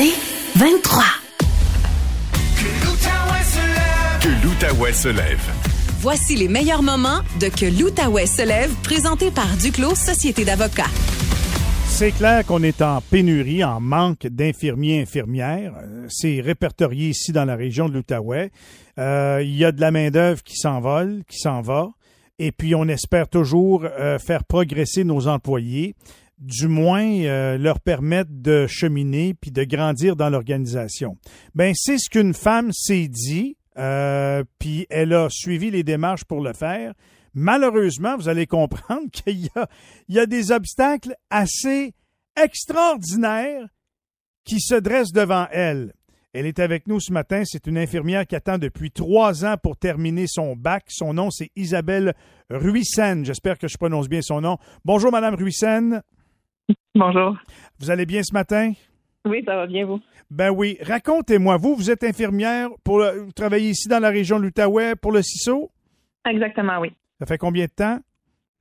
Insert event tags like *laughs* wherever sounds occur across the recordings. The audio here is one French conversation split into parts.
C'est 23. Que l'Outaouais se lève. Voici les meilleurs moments de Que l'Outaouais se lève, présenté par Duclos Société d'avocats. C'est clair qu'on est en pénurie, en manque d'infirmiers infirmières. Euh, C'est répertorié ici dans la région de l'Outaouais. Euh, il y a de la main-d'œuvre qui s'envole, qui s'en va. Et puis, on espère toujours euh, faire progresser nos employés, du moins euh, leur permettre de cheminer puis de grandir dans l'organisation. Ben, c'est ce qu'une femme s'est dit, euh, puis elle a suivi les démarches pour le faire. Malheureusement, vous allez comprendre *laughs* qu'il y a, des obstacles assez extraordinaires qui se dressent devant elle. Elle est avec nous ce matin. C'est une infirmière qui attend depuis trois ans pour terminer son bac. Son nom, c'est Isabelle Ruissen. J'espère que je prononce bien son nom. Bonjour, Madame Ruissen. *laughs* Bonjour. Vous allez bien ce matin? Oui, ça va bien, vous? Ben oui. Racontez-moi, vous, vous êtes infirmière pour le- vous travaillez ici dans la région de l'Outaouais pour le CISO? Exactement, oui. Ça fait combien de temps?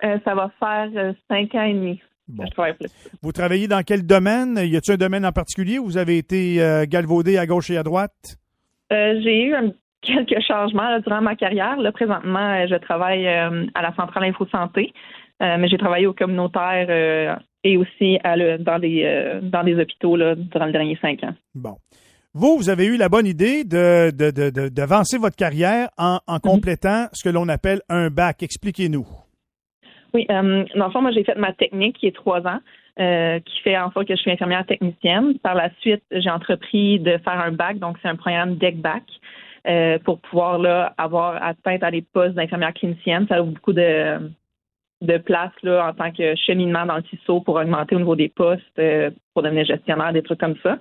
Euh, ça va faire euh, cinq ans et demi Bon. je travaille plus. Vous travaillez dans quel domaine? Y a-t-il un domaine en particulier où vous avez été euh, galvaudé à gauche et à droite? J'ai eu un- *laughs* quelques changements là, durant ma carrière. Là, présentement, je travaille à la centrale Info Santé, mais j'ai travaillé au communautaire et aussi à le- dans, des, euh, dans des hôpitaux là, durant les derniers cinq ans. Bon. Vous, vous avez eu la bonne idée de, de- de- de- d'avancer votre carrière en, en complétant ce que l'on appelle un bac. Expliquez-nous. Oui, euh, dans le fond, moi, j'ai fait ma technique qui est trois ans, euh, qui fait en sorte que je suis infirmière technicienne. Par la suite, j'ai entrepris de faire un bac, donc c'est un programme DEC-BAC, euh, pour pouvoir là, avoir atteint à des postes d'infirmière clinicienne. Ça ouvre beaucoup de, de place là, en tant que cheminement dans le TISO pour augmenter au niveau des postes, euh, pour devenir gestionnaire, des trucs comme ça.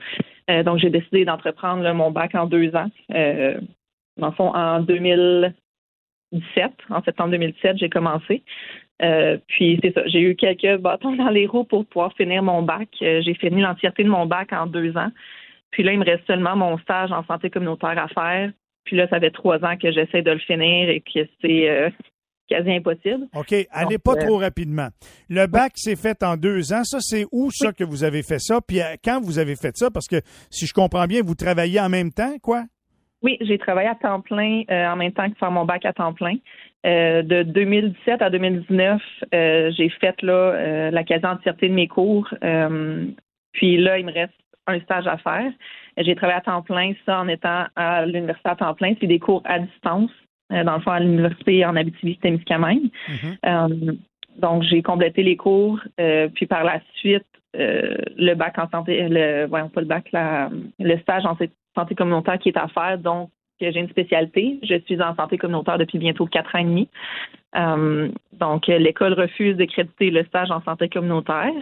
Euh, donc, j'ai décidé d'entreprendre là, mon bac en deux ans. Euh, dans le fond, en 2017, en septembre 2017, j'ai commencé. Euh, puis c'est ça, j'ai eu quelques bâtons dans les roues pour pouvoir finir mon bac. Euh, j'ai fini l'entièreté de mon bac en deux ans. Puis là, il me reste seulement mon stage en santé communautaire à faire. Puis là, ça fait trois ans que j'essaie de le finir et que c'est quasi impossible. OK, allez Donc, pas euh, trop rapidement. Le bac s'est fait en deux ans. Ça, c'est où ça que vous avez fait ça? Puis euh, quand vous avez fait ça? Parce que si je comprends bien, vous travaillez en même temps, quoi? Oui, j'ai travaillé à temps plein euh, en même temps que faire mon bac à temps plein. Euh, de 2017 à 2019, euh, j'ai fait là euh, la quasi-entièreté de mes cours. Euh, puis là, il me reste un stage à faire. J'ai travaillé à temps plein, ça en étant à l'université à temps plein. C'est des cours à distance, euh, dans le fond, à l'université en Abitibi-Témiscamingue. Euh, donc, j'ai complété les cours. euh, puis par la suite, euh, le bac en santé, le, voyons pas le bac, la- le stage en santé- communautaire qui est à faire. Donc, que j'ai une spécialité. Je suis en santé communautaire depuis bientôt quatre ans et demi. Euh, donc, euh, l'école refuse de créditer le stage en santé communautaire.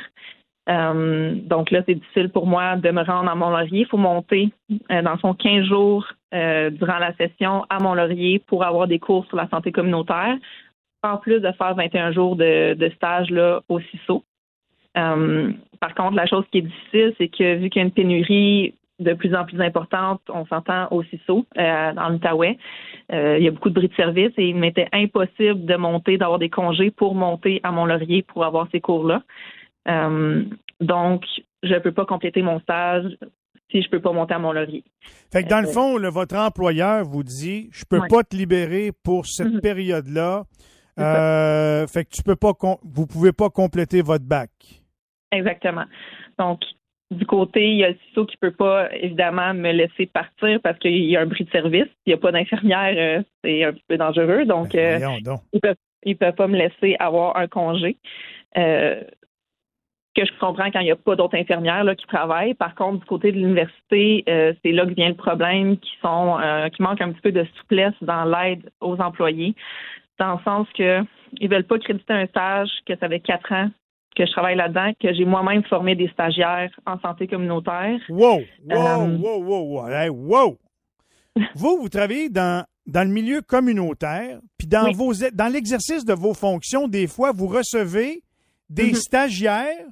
Euh, donc là, c'est difficile pour moi de me rendre à Mont-Laurier. Il faut monter, euh, dans fond, 15 jours euh, durant la session à Mont-Laurier pour avoir des cours sur la santé communautaire, en plus de faire 21 jours de, stage là, au CISO. Euh, par contre, la chose qui est difficile, c'est que vu qu'il y a une pénurie de plus en plus importante, on s'entend au CISO, euh, dans l'Outaouais, il y a beaucoup de bris de service et il m'était impossible de monter, d'avoir des congés pour monter à Mont-Laurier pour avoir ces cours-là. Donc, je ne peux pas compléter mon stage si je ne peux pas monter à Mont-Laurier. Fait que dans le Euh, fond, là, votre employeur vous dit Je peux Ouais. pas te libérer pour cette Mhm. période-là. Euh, fait que tu peux pas vous pouvez pas compléter votre bac. Exactement. Donc, du côté, il y a le CISO qui peut pas, évidemment, me laisser partir parce qu'il y a un bris de service. Il n'y a pas d'infirmière, euh, c'est un petit peu dangereux. Donc, Ben, euh, donc. ils peuvent ils peuvent pas me laisser avoir un congé. Euh, que je comprends quand il n'y a pas d'autres infirmières là, qui travaillent. Par contre, du côté de l'université, euh, c'est là que vient le problème, qui sont euh, qui manque un petit peu de souplesse dans l'aide aux employés, dans le sens que ils veulent pas créditer un stage que ça fait quatre ans que je travaille là-dedans, que j'ai moi-même formé des stagiaires en santé communautaire. Wow, wow, Euh, wow, wow, wow, hey, wow. *laughs* Vous, vous travaillez dans, dans le milieu communautaire, puis dans, Oui. vos, dans l'exercice de vos fonctions, des fois, vous recevez des Mhm. stagiaires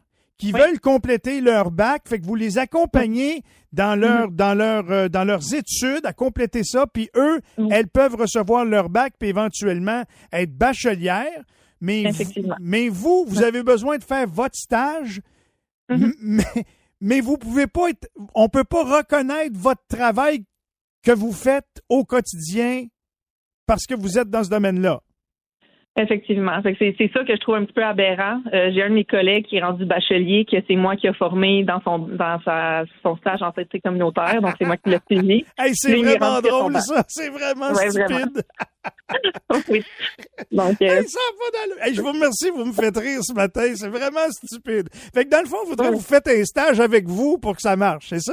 qui Oui. veulent compléter leur bac, fait que vous les accompagnez dans leur dans leur euh, dans leurs études à compléter ça, puis eux, Oui. elles peuvent recevoir leur bac puis éventuellement être bachelières, mais Effectivement. mais vous, vous avez besoin de faire votre stage, Mhm. m- *laughs* mais mais vous pouvez pas être, on peut pas reconnaître votre travail que vous faites au quotidien parce que vous êtes dans ce domaine-là. Effectivement. C'est ça que je trouve un petit peu aberrant. Euh, J'ai un de mes collègues qui est rendu bachelier, que c'est moi qui ai formé dans son dans sa, son stage en santé communautaire, donc c'est moi qui l'ai *laughs* suivi. Hey, c'est vraiment drôle, ça. C'est vraiment stupide. *laughs* oui. Donc, euh... hey, ça pas hey, je vous remercie, vous me faites rire ce matin. C'est vraiment stupide. Fait que dans le fond, il faudrait que vous faites un stage avec vous pour que ça marche, c'est ça?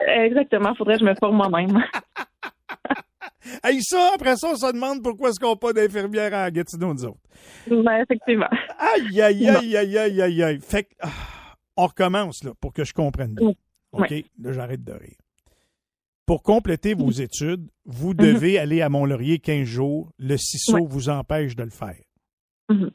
Exactement. Faudrait que je me forme moi-même. *laughs* Hey, ça, après ça, on se demande pourquoi est-ce qu'on n'a pas d'infirmière à Gatineau, nous autres. Ben, effectivement. Aïe, aïe, aïe, aïe, aïe, aïe, aïe. Fait que, ah, on recommence, là, pour que je comprenne bien. OK? Là, j'arrête de rire. Pour compléter vos mm-hmm. études, vous mm-hmm. devez aller à Mont-Laurier 15 jours. Le CISO vous empêche de le faire. Une,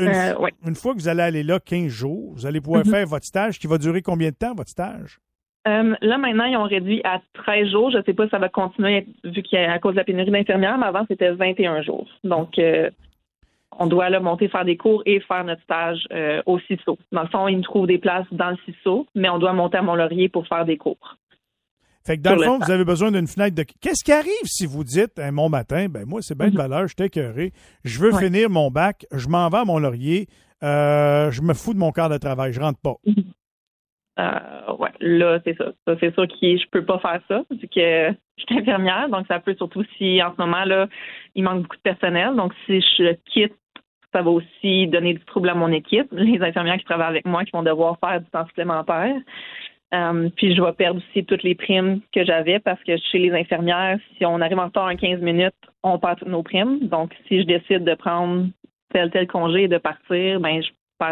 euh, une, fois que vous allez aller là 15 jours, vous allez pouvoir faire votre stage qui va durer combien de temps, votre stage? Euh, là, maintenant, ils ont réduit à 13 jours. Je ne sais pas si ça va continuer vu qu'il y a à cause de la pénurie d'infirmières, mais avant, c'était 21 jours. Donc, euh, on doit là monter, faire des cours et faire notre stage euh, au CISO. Dans le fond, ils nous trouvent des places dans le CISO, mais on doit monter à Mont-Laurier pour faire des cours. Fait que dans le fond, vous avez besoin d'une fenêtre de. Qu'est-ce qui arrive si vous dites un mon matin, ben moi, c'est bien de mhm. valeur, je t'ai je veux finir mon bac, je m'en vais à Mont-Laurier, je me fous de mon quart de travail, je rentre pas. Euh, ouais, là, c'est ça. ça c'est sûr que je peux pas faire ça, vu que je suis infirmière. Donc, ça peut surtout si en ce moment, là, il manque beaucoup de personnel. Donc, si je quitte, ça va aussi donner du trouble à mon équipe. Les infirmières qui travaillent avec moi qui vont devoir faire du temps supplémentaire. Euh, puis, je vais perdre aussi toutes les primes que j'avais parce que chez les infirmières, si on arrive en retard en 15 minutes, on perd toutes nos primes. Donc, si je décide de prendre tel tel congé et de partir, ben je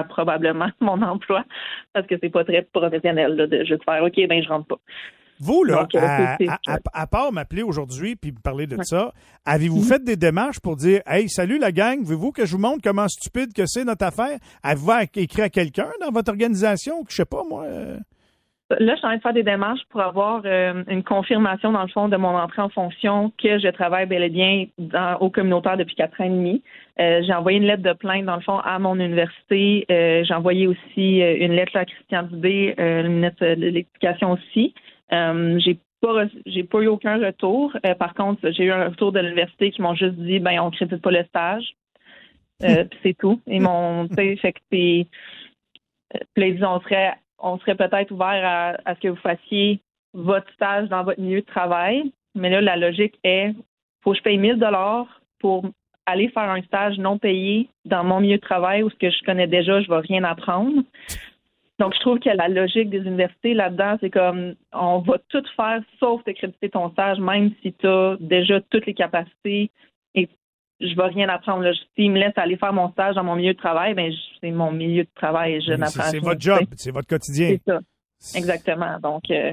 probablement *laughs* mon emploi parce que c'est pas très professionnel de juste faire OK, ben je rentre pas. Vous, là, euh, à, part m'appeler aujourd'hui puis me parler de ça, avez-vous mhm. fait des démarches pour dire Hey, salut la gang, voulez-vous que je vous montre comment stupide que c'est notre affaire? Avez-vous écrit à quelqu'un dans votre organisation que je sais pas, moi? Euh? Là, je suis en train de faire des démarches pour avoir euh, une confirmation, dans le fond, de mon entrée en fonction que je travaille bel et bien dans, au communautaire depuis quatre ans et demi. Euh, j'ai envoyé une lettre de plainte, dans le fond, à mon université. Euh, j'ai envoyé aussi une lettre à Christian Dubé, une lettre de l'explication aussi. j'ai pas j'ai pas eu aucun retour. par contre, j'ai eu un retour de l'université qui m'ont juste dit ben on crédite pas le stage. *laughs* c'est tout. Ils m'ont fait que c'est puis on serait on serait peut-être ouvert à, ce que vous fassiez votre stage dans votre milieu de travail. Mais là, la logique est, faut que je paye 1000 dollars pour aller faire un stage non payé dans mon milieu de travail où ce que je connais déjà, je vais rien apprendre. Donc, je trouve que la logique des universités là-dedans, c'est comme on va tout faire sauf te créditer ton stage, même si tu as déjà toutes les capacités je vais rien apprendre. Là. S'il me laisse aller faire mon stage dans mon milieu de travail, ben c'est mon milieu de travail et je n'apprends C'est votre job, c'est votre quotidien. C'est ça. Exactement. Donc, euh,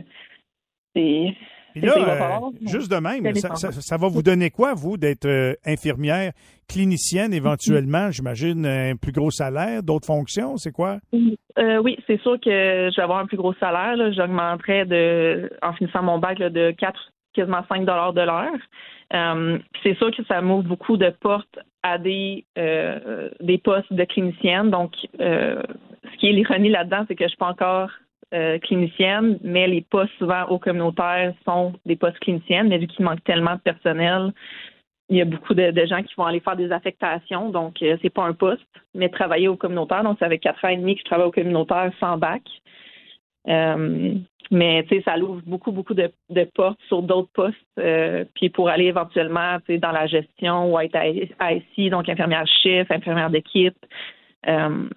c'est. là, euh, juste de même, ça, va vous donner quoi, vous, d'être euh, infirmière, clinicienne éventuellement? J'imagine un plus gros salaire, d'autres fonctions, c'est quoi? oui, c'est sûr que je vais avoir un plus gros salaire. J'augmenterai de, en finissant mon bac de 4, quasiment 5 de l'heure. Euh, c'est sûr que ça m'ouvre beaucoup de portes à des euh, des postes de clinicienne. Donc, euh, ce qui est l'ironie là-dedans, c'est que je suis pas encore clinicienne, mais les postes souvent au communautaire sont des postes cliniciennes, mais vu qu'il manque tellement de personnel, il y a beaucoup de, gens qui vont aller faire des affectations, donc c'est pas un poste, mais travailler au communautaire. Donc, ça fait quatre ans et demi que je travaille au communautaire sans bac. Mais tu sais, ça ouvre beaucoup, beaucoup de, portes sur d'autres postes. Euh, puis pour aller éventuellement tu sais, dans la gestion ou être à, IC, donc infirmière chef, infirmière d'équipe. Euh,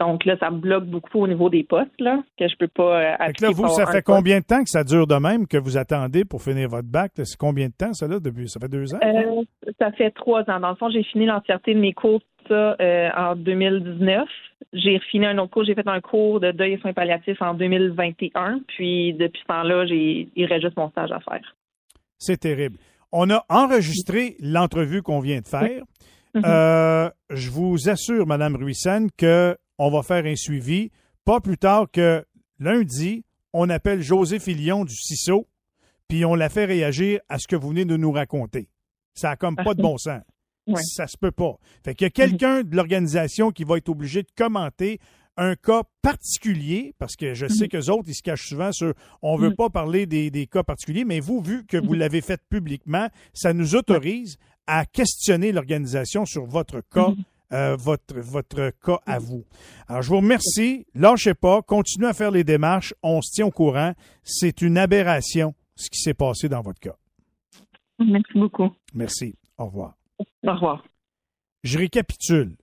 donc là, ça me bloque beaucoup au niveau des postes, là, que je peux pas euh, là, vous, ça fait combien de temps que ça dure de même que vous attendez pour finir votre bac? C'est combien de temps, ça, là, depuis? Ça fait deux ans? ça? Fait trois ans. Dans le fond, j'ai fini l'entièreté de mes cours ça en 2019 j'ai refini un autre cours. J'ai fait un cours de deuil et soins palliatifs en 2021. Puis depuis ce temps-là, il reste juste mon stage à faire. C'est terrible. On a enregistré l'entrevue qu'on vient de faire. Mhm. Euh, je vous assure, Madame Ruissan, qu'on va faire un suivi. Pas plus tard que lundi, on appelle José Filion du CISO, puis on la fait réagir à ce que vous venez de nous raconter. Ça n'a comme pas de bon sens. Ça se peut pas. Fait qu'il y a quelqu'un de l'organisation qui va être obligé de commenter un cas particulier, parce que je sais que les autres, ils se cachent souvent sur on ne veut pas parler des, des, cas particuliers, mais vous, vu que vous l'avez fait publiquement, ça nous autorise à questionner l'organisation sur votre cas. Euh, votre, votre cas à vous. Alors, je vous remercie. Lâchez pas. Continuez à faire les démarches. On se tient au courant. C'est une aberration, ce qui s'est passé dans votre cas. Merci beaucoup. Merci. Au revoir. Au revoir. Je récapitule.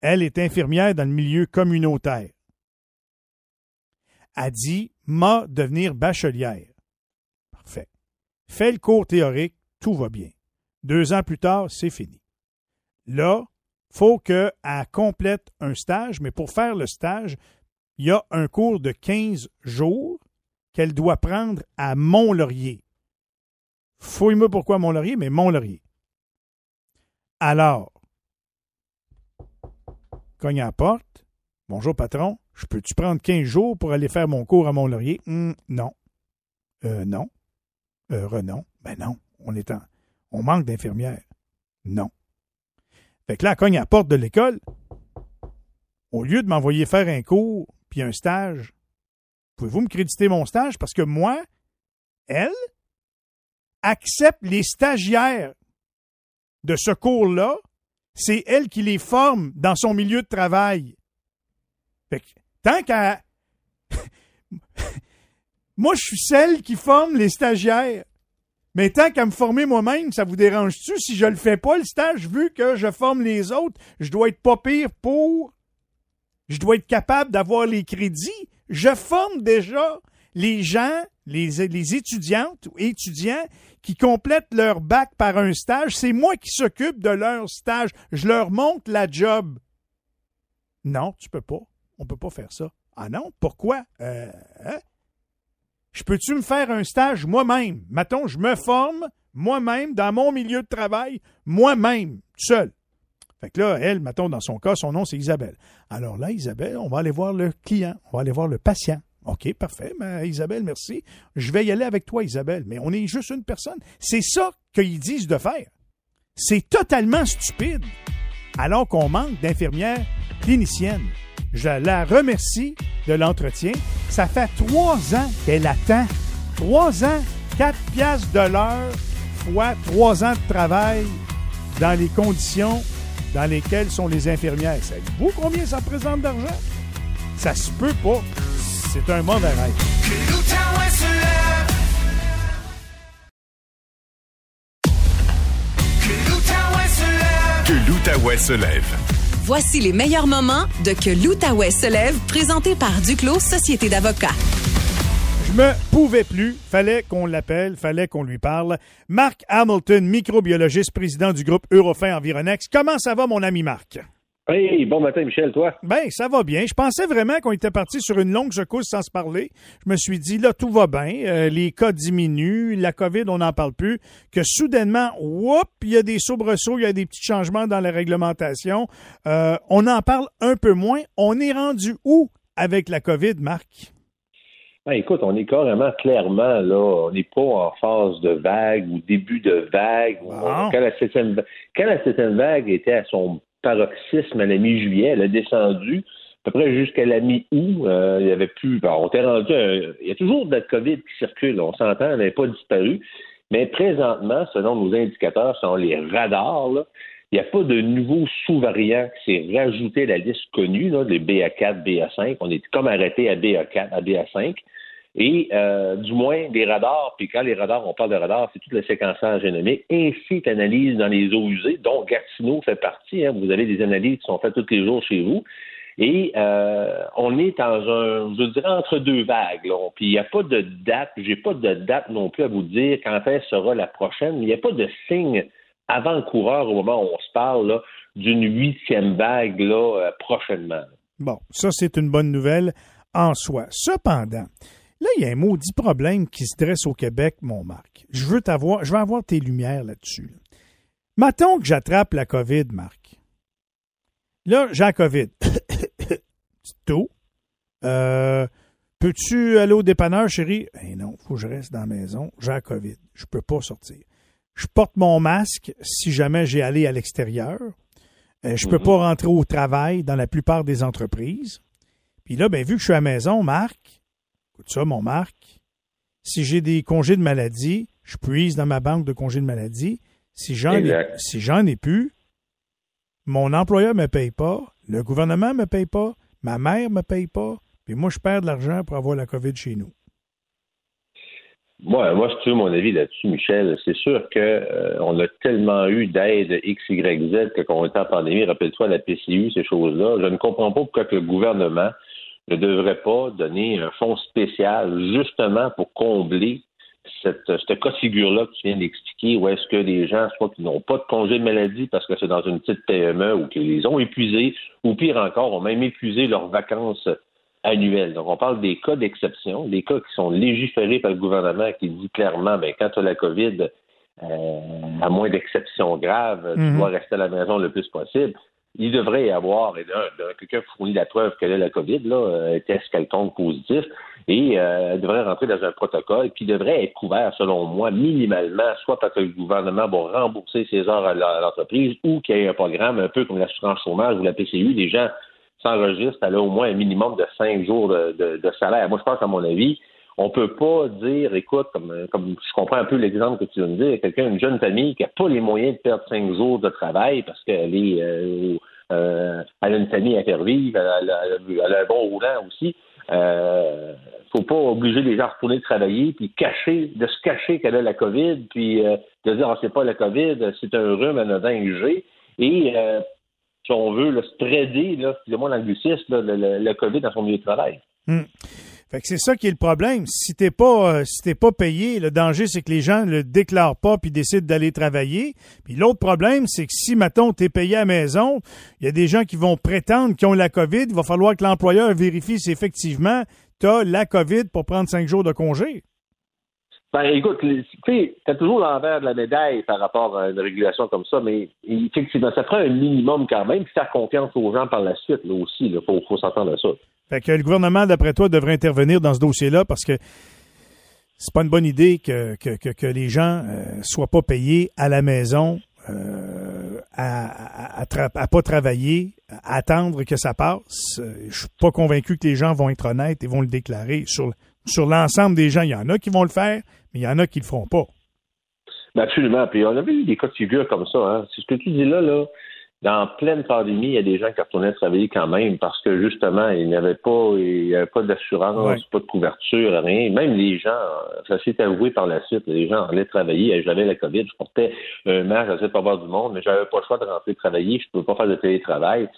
Elle est infirmière dans le milieu communautaire. A dit m'a devenir bachelière. Parfait. Fait le cours théorique, tout va bien. Deux ans plus tard, c'est fini. Là, faut qu'elle complète un stage, mais pour faire le stage, il y a un cours de 15 jours qu'elle doit prendre à Mont-Laurier. Fouille-moi pourquoi Mont-Laurier, mais Mont-Laurier. Alors, cogne à la porte. Bonjour, patron. Je peux-tu prendre 15 jours pour aller faire mon cours à Mont-Laurier? Hum, non. Euh, non. Euh. Ben non. On est en, on manque d'infirmières. Non. Fait que là, cogne à la porte de l'école. Au lieu de m'envoyer faire un cours puis un stage, pouvez-vous me créditer mon stage? Parce que moi, elle accepte les stagiaires de ce cours-là. C'est elle qui les forme dans son milieu de travail. Fait que, tant qu'à. *laughs* moi, je suis celle qui forme les stagiaires. Mais tant qu'à me former moi-même, ça vous dérange-tu? Si je le fais pas, le stage, vu que je forme les autres, je dois être pas pire pour. Je dois être capable d'avoir les crédits. Je forme déjà les gens, les, les étudiantes ou étudiants qui complètent leur bac par un stage. C'est moi qui s'occupe de leur stage. Je leur montre la job. Non, tu peux pas. On peut pas faire ça. Ah non? Pourquoi? Euh, hein? Je peux-tu me faire un stage moi-même? Mettons, je me forme moi-même dans mon milieu de travail, moi-même, seul. Fait que là, elle, mettons, dans son cas, son nom, c'est Isabelle. Alors là, Isabelle, on va aller voir le client, on va aller voir le patient. OK, parfait. Mais Isabelle, merci. Je vais y aller avec toi, Isabelle. Mais on est juste une personne. C'est ça qu'ils disent de faire. C'est totalement stupide. Alors qu'on manque d'infirmières cliniciennes. Je la remercie de l'entretien. Ça fait trois ans qu'elle attend. Trois ans, quatre piastres de l'heure, fois trois ans de travail dans les conditions dans lesquelles sont les infirmières. Savez-vous combien ça représente d'argent? Ça se peut pas. C'est un mauvais rêve. Que l'Outaouais se lève. Voici les meilleurs moments de Que l'Outaouais se lève, présenté par Duclos Société d'avocats. Je me pouvais plus, fallait qu'on l'appelle, fallait qu'on lui parle. Marc Hamilton, microbiologiste, président du groupe Eurofin Environex. Comment ça va, mon ami Marc? Hey, bon matin, Michel, toi? Ben, ça va bien. Je pensais vraiment qu'on était parti sur une longue secousse sans se parler. Je me suis dit, là, tout va bien. Euh, les cas diminuent. La COVID, on n'en parle plus. Que soudainement, whoop, il y a des soubresauts, il y a des petits changements dans la réglementation. Euh, on en parle un peu moins. On est rendu où avec la COVID, Marc? Ben, écoute, on est carrément clairement là, on n'est pas en phase de vague ou début de vague. Quand, la septième, quand la septième vague était à son paroxysme à la mi-juillet, elle a descendu à peu près jusqu'à la mi-août. Euh, il y avait plus. on était rendu. il y a toujours de la COVID qui circule. On s'entend, elle n'avait pas disparu. Mais présentement, selon nos indicateurs, selon les radars, il n'y a pas de nouveau sous-variant qui s'est rajouté à la liste connue, là, les BA4, BA5. On est comme arrêté à BA4, à BA5. Et euh, du moins, les radars, puis quand les radars, on parle de radars, c'est tout le séquençage génomique, ainsi que l'analyse dans les eaux usées, dont Gatineau fait partie. hein. vous avez des analyses qui sont faites tous les jours chez vous. Et euh, on est dans un, je dirais, entre deux vagues. Là. Puis il n'y a pas de date, j'ai pas de date non plus à vous dire quand elle sera la prochaine. Il n'y a pas de signe avant-coureur au moment où on se parle d'une huitième vague là, euh, prochainement. Bon, ça, c'est une bonne nouvelle en soi. Cependant, là, il y a un maudit problème qui se dresse au Québec, mon Marc. Je veux t'avoir, je veux avoir tes lumières là-dessus. là. Mettons que j'attrape la COVID, Marc. Là, j'ai la COVID. *coughs* Toux. Euh, Peux-tu aller au dépanneur, chérie? Eh non, faut que je reste dans la maison. J'ai la COVID. Je peux pas sortir. Je porte mon masque si jamais j'ai allé à l'extérieur. Euh, je peux Mhm. pas rentrer au travail dans la plupart des entreprises. Puis là, ben, vu que je suis à la maison, Marc, écoute ça, mon Marc, si j'ai des congés de maladie, je puise dans ma banque de congés de maladie. Si j'en ai, si j'en ai plus, mon employeur me paye pas, le gouvernement me paye pas, ma mère me paye pas, puis moi, je perds de l'argent pour avoir la COVID chez nous. Moi, moi, si tu veux mon avis là-dessus, Michel, c'est sûr qu'on euh, a tellement eu d'aide X, Y, Z que quand on était en pandémie, rappelle-toi la PCU, ces choses-là. Je ne comprends pas pourquoi le gouvernement ne devrait pas donner un fonds spécial justement pour combler cette, cette cas figure-là que tu viens d'expliquer, où est-ce que les gens, soit qui n'ont pas de congé de maladie parce que c'est dans une petite PME ou qu'ils les ont épuisés, ou pire encore, ont même épuisé leurs vacances annuelles. Donc, on parle des cas d'exception, des cas qui sont légiférés par le gouvernement qui dit clairement, ben, quand tu as la COVID, euh, à moins d'exceptions graves, tu mhm. dois rester à la maison le plus possible il devrait y avoir, et quelqu'un fournit la preuve qu'elle a la COVID, là, euh, test quelconque positif, et euh, devrait rentrer dans un protocole qui devrait être couvert, selon moi, minimalement, soit parce que le gouvernement va rembourser ses heures à l'entreprise, ou qu'il y ait un programme un peu comme l'assurance chômage ou la PCU, les gens s'enregistrent à là, au moins un minimum de cinq jours de, salaire. Moi, je pense, à mon avis, on peut pas dire, écoute, comme, comme je comprends un peu l'exemple que tu viens de dire, quelqu'un, une jeune famille qui n'a pas les moyens de perdre cinq jours de travail parce qu'elle est euh, euh, elle a une famille à faire vivre, elle a, un bon roulant aussi. Euh, faut pas obliger les gens à retourner travailler puis cacher, de se cacher qu'elle a la COVID, puis euh, de dire ah, c'est pas la COVID, c'est un rhume anodin G. Et euh, si on veut le spreader, là, excusez-moi l'anglicisme, le, le, COVID dans son milieu de travail. Hmm c'est ça qui est le problème. Si t'es pas euh, pas payé, le danger c'est que les gens le déclarent pas puis décident d'aller travailler. Puis l'autre problème c'est que si maintenant t'es payé à la maison, il y a des gens qui vont prétendre qu'ils ont la COVID. Il va falloir que l'employeur vérifie si effectivement t'as la COVID pour prendre cinq jours de congé. Ben, écoute, tu as toujours l'envers de la médaille par rapport à une régulation comme ça, mais effectivement, ça prend un minimum quand même, puis faire confiance aux gens par la suite, là aussi. Il faut, faut s'entendre à ça. Fait que le gouvernement, d'après toi, devrait intervenir dans ce dossier-là parce que c'est pas une bonne idée que, que, les gens euh, soient pas payés à la maison, euh, à, à, pas travailler, à attendre que ça passe. Euh, je suis pas convaincu que les gens vont être honnêtes et vont le déclarer. Sur, sur l'ensemble des gens, il y en a qui vont le faire, mais il y en a qui le feront pas. Ben, absolument. Puis on avait eu des cas de figure comme ça. Hein. C'est ce que tu dis là, là dans pleine pandémie, il y a des gens qui retournaient travailler quand même parce que justement, il n'y avait pas, il y avait pas d'assurance, pas de couverture, rien. Même les gens, ça s'est avoué par la suite, les gens allaient travailler. J'avais la COVID, je portais un masque, je sais pas voir du monde, mais j'avais pas le choix de rentrer travailler, je ne pouvais pas faire de télétravail.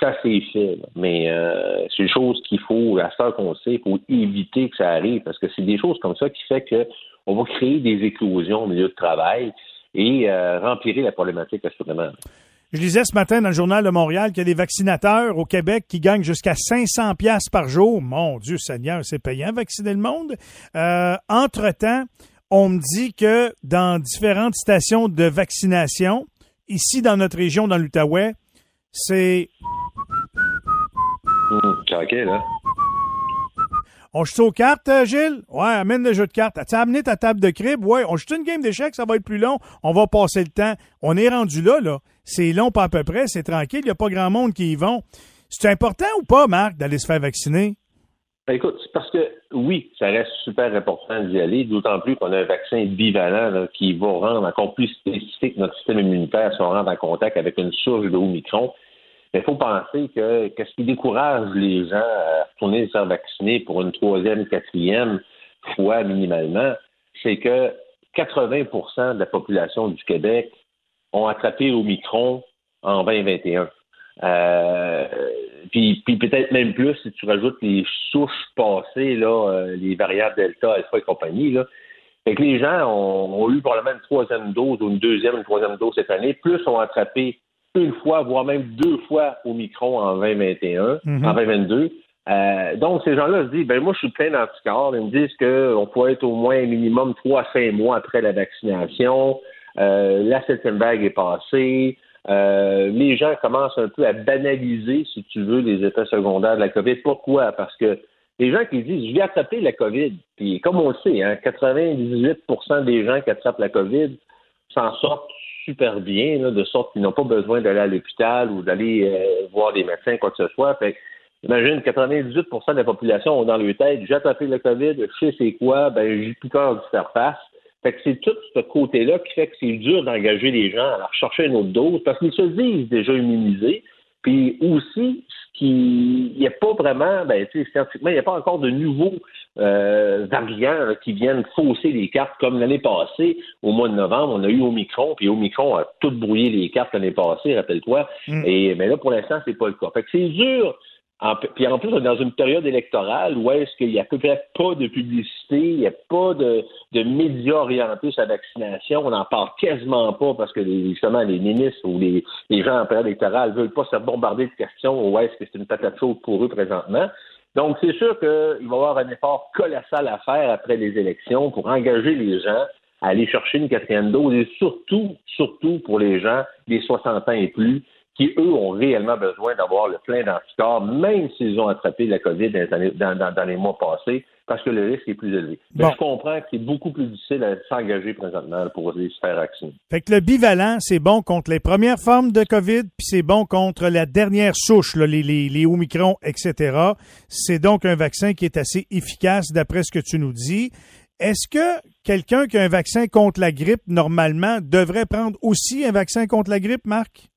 Ça, c'est fait. Mais euh, c'est une chose qu'il faut, à ce qu'on sait, il faut éviter que ça arrive parce que c'est des choses comme ça qui fait que on va créer des éclosions au milieu de travail et euh, rempirer la problématique assurément. Je lisais ce matin dans le journal de Montréal qu'il y a des vaccinateurs au Québec qui gagnent jusqu'à 500 pièces par jour. Mon Dieu Seigneur, c'est payant vacciner le monde. Euh, entre-temps, on me dit que dans différentes stations de vaccination, ici dans notre région, dans l'Outaouais, c'est... OK, là. On joue aux cartes, euh, Gilles? Ouais, amène le jeu de cartes. As-tu amené ta table de crib? Ouais, on joue une game d'échecs, ça va être plus long. On va passer le temps. On est rendu là, là. C'est long, pas à peu près. C'est tranquille. Il n'y a pas grand monde qui y vont. C'est important ou pas, Marc, d'aller se faire vacciner? Ben, écoute, c'est parce que oui, ça reste super important d'y aller, d'autant plus qu'on a un vaccin bivalent qui va rendre encore plus spécifique notre système immunitaire si on rentre en contact avec une source de Omicron. Mais il faut penser que, ce qui décourage les gens à retourner se vacciner pour une troisième, quatrième fois minimalement, c'est que 80% de la population du Québec ont attrapé Omicron en 2021. Euh, puis, puis peut-être même plus si tu rajoutes les souches passées, là, euh, les variables Delta, Alpha et compagnie. Là. Fait que les gens ont, ont, eu probablement une troisième dose ou une deuxième, une troisième dose cette année, plus ont attrapé une fois, voire même deux fois au micron en 2021, mhm. en 2022. Euh, donc, ces gens-là se disent, ben moi, je suis plein d'anticorps. Ils me disent qu'on pourrait être au moins un minimum trois à cinq mois après la vaccination. Euh, la septième vague est passée. Euh, les gens commencent un peu à banaliser, si tu veux, les effets secondaires de la COVID. Pourquoi? Parce que les gens qui disent, je vais attraper la COVID, puis comme on le sait, hein, 98% des gens qui attrapent la COVID s'en sortent super bien, de sorte qu'ils n'ont pas besoin d'aller à l'hôpital ou d'aller euh, voir des médecins, quoi que ce soit. Fait Imagine, 98% de la population ont dans leur tête, j'ai attrapé le COVID, je sais c'est quoi, ben j'ai plus peur de faire face. Fait que c'est tout ce côté-là qui fait que c'est dur d'engager les gens à rechercher une autre dose parce qu'ils se disent déjà immunisés. Puis aussi, ce qui, il n'y a pas vraiment, ben, scientifiquement, il n'y a pas encore de nouveaux euh, variants qui viennent fausser les cartes comme l'année passée, au mois de novembre, on a eu Omicron, puis Omicron a tout brouillé les cartes l'année passée, rappelle-toi. Mm. Et mais là, pour l'instant, c'est pas le cas. Fait que c'est dur puis en plus, on est dans une période électorale où est-ce qu'il n'y a à peu près pas de publicité, il n'y a pas de, médias orientés sur la vaccination. On n'en parle quasiment pas parce que justement les ministres ou les, gens en période électorale veulent pas se bombarder de questions ou est-ce que c'est une patate chaude pour eux présentement. Donc, c'est sûr qu'il va y avoir un effort colossal à faire après les élections pour engager les gens à aller chercher une quatrième dose et surtout, surtout pour les gens des 60 ans et plus qui, eux, ont réellement besoin d'avoir le plein d'anticorps, même s'ils ont attrapé la COVID dans, les mois passés, parce que le risque est plus élevé. Mais je comprends que c'est beaucoup plus difficile à s'engager présentement pour se faire vacciner. Fait que le bivalent, c'est bon contre les premières formes de COVID, puis c'est bon contre la dernière souche, les, les, les Omicron, etc. C'est donc un vaccin qui est assez efficace d'après ce que tu nous dis. Est-ce que quelqu'un qui a un vaccin contre la grippe, normalement, devrait prendre aussi un vaccin contre la grippe, Marc?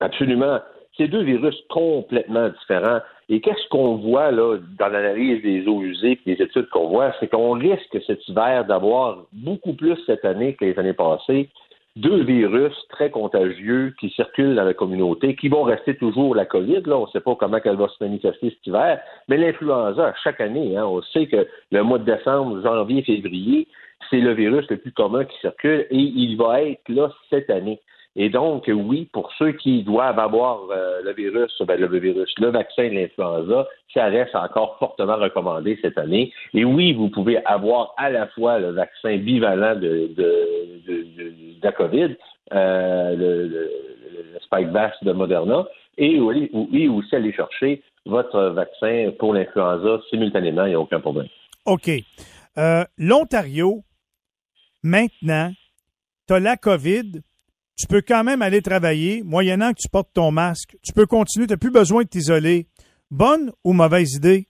Absolument. C'est deux virus complètement différents. Et qu'est-ce qu'on voit là dans l'analyse des eaux usées et des études qu'on voit, c'est qu'on risque cet hiver d'avoir beaucoup plus cette année que les années passées deux virus très contagieux qui circulent dans la communauté, qui vont rester toujours la COVID. Là, on ne sait pas comment elle va se manifester cet hiver, mais l'influenza, chaque année, hein, on sait que le mois de décembre, janvier, février, c'est le virus le plus commun qui circule et il va être là cette année. Et donc, oui, pour ceux qui doivent avoir euh, le virus, ben, le virus, le vaccin de l'influenza, ça reste encore fortement recommandé cette année. Et oui, vous pouvez avoir à la fois le vaccin bivalent de, de, la COVID, euh, le, Spike Bass de Moderna, et oui, aussi aller chercher votre vaccin pour l'influenza simultanément, il n'y a aucun problème. OK. Euh, L'Ontario, maintenant, tu as la COVID, tu peux quand même aller travailler, moyennant que tu portes ton masque. Tu peux continuer, tu n'as plus besoin de t'isoler. Bonne ou mauvaise idée?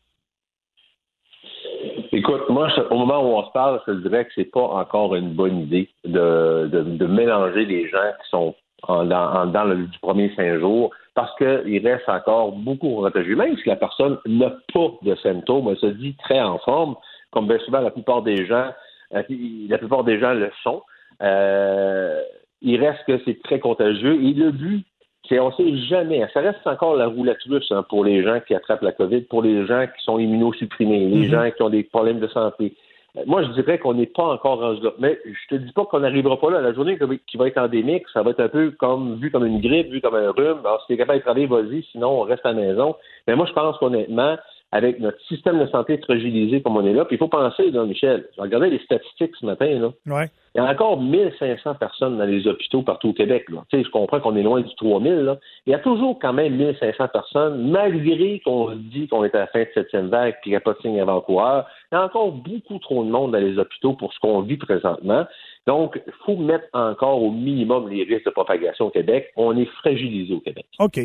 Écoute, moi, au moment où on se parle, je dirais que c'est pas encore une bonne idée de, de, mélanger les gens qui sont en, dans, dans le du premier cinq jours parce qu'il reste encore beaucoup protégé. Même si la personne n'a pas de symptômes, elle se dit très en forme, comme bien souvent la plupart des gens, euh, la plupart des gens le sont. Euh, il reste que c'est très contagieux. Et le but, c'est on ne sait jamais. Ça reste encore la roulette russe hein, pour les gens qui attrapent la COVID, pour les gens qui sont immunosupprimés, les mhm. gens qui ont des problèmes de santé. Euh, moi, je dirais qu'on n'est pas encore rendu là. Mais je te dis pas qu'on n'arrivera pas là. La journée qui va être endémique, ça va être un peu comme vu comme une grippe, vu comme un rhume. Alors, si tu es capable de travailler, vas-y, sinon on reste à la maison. Mais moi, je pense qu'honnêtement, avec notre système de santé fragilisé comme on est là. Puis il faut penser, là, Michel, je regardais les statistiques ce matin, là. Ouais. Il y a encore 1500 personnes dans les hôpitaux partout au Québec. Là. Tu sais, je comprends qu'on est loin du 3000. Là. Il y a toujours quand même 1500 personnes, malgré qu'on se dit qu'on est à la fin de septième vague qu'il n'y a pas de signe avant-coureur. Il y a encore beaucoup trop de monde dans les hôpitaux pour ce qu'on vit présentement. Donc, il faut mettre encore au minimum les risques de propagation au Québec. On est fragilisé au Québec. OK.